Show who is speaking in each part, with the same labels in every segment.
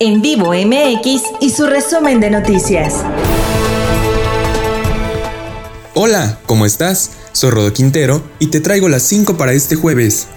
Speaker 1: En vivo MX y su resumen de noticias.
Speaker 2: Hola, ¿cómo estás? Soy Rodo Quintero y te traigo las 5 para este jueves.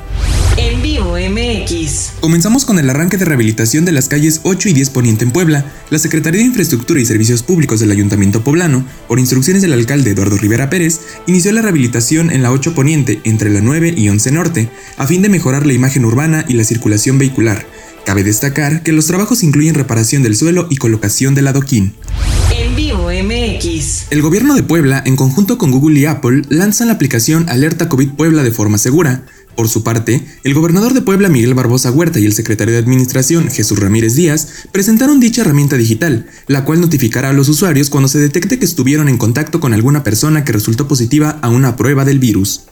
Speaker 1: En vivo MX.
Speaker 2: Comenzamos con el arranque de rehabilitación de las calles 8 y 10 Poniente en Puebla. La Secretaría de Infraestructura y Servicios Públicos del Ayuntamiento Poblano, por instrucciones del alcalde Eduardo Rivera Pérez, inició la rehabilitación en la 8 Poniente entre la 9 y 11 Norte, a fin de mejorar la imagen urbana y la circulación vehicular. Cabe destacar que los trabajos incluyen reparación del suelo y colocación del adoquín.
Speaker 1: En vivo MX.
Speaker 2: El gobierno de Puebla, en conjunto con Google y Apple, lanzan la aplicación Alerta COVID Puebla de forma segura. Por su parte, el gobernador de Puebla Miguel Barbosa Huerta y el secretario de Administración Jesús Ramírez Díaz presentaron dicha herramienta digital, la cual notificará a los usuarios cuando se detecte que estuvieron en contacto con alguna persona que resultó positiva a una prueba del virus.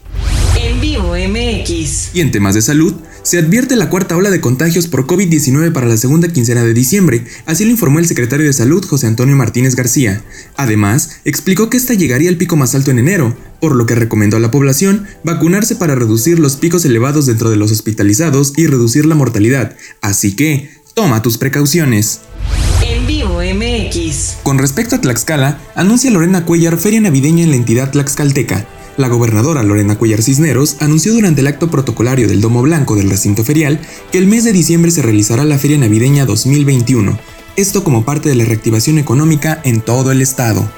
Speaker 1: MX.
Speaker 2: Y en temas de salud, se advierte la cuarta ola de contagios por COVID-19 para la segunda quincena de diciembre, así lo informó el secretario de Salud José Antonio Martínez García. Además, explicó que esta llegaría al pico más alto en enero, por lo que recomendó a la población vacunarse para reducir los picos elevados dentro de los hospitalizados y reducir la mortalidad. Así que, toma tus precauciones.
Speaker 1: En vivo MX.
Speaker 2: Con respecto a Tlaxcala, anuncia Lorena Cuellar feria navideña en la entidad tlaxcalteca. La gobernadora Lorena Cuellar Cisneros anunció durante el acto protocolario del Domo Blanco del recinto ferial que el mes de diciembre se realizará la Feria Navideña 2021, esto como parte de la reactivación económica en todo el estado.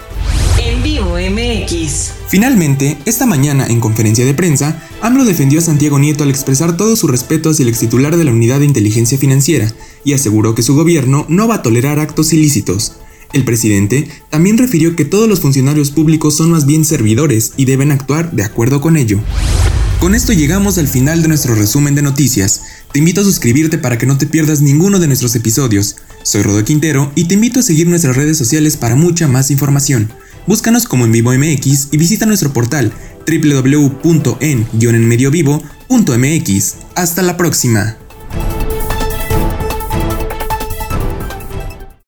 Speaker 1: En vivo MX.
Speaker 2: Finalmente, esta mañana en conferencia de prensa, AMLO defendió a Santiago Nieto al expresar todo su respeto hacia el extitular de la Unidad de Inteligencia Financiera y aseguró que su gobierno no va a tolerar actos ilícitos. El presidente también refirió que todos los funcionarios públicos son más bien servidores y deben actuar de acuerdo con ello. Con esto llegamos al final de nuestro resumen de noticias. Te invito a suscribirte para que no te pierdas ninguno de nuestros episodios. Soy Rodo Quintero y te invito a seguir nuestras redes sociales para mucha más información. Búscanos como en vivo MX y visita nuestro portal www.en-enmediovivo.mx. Hasta la próxima.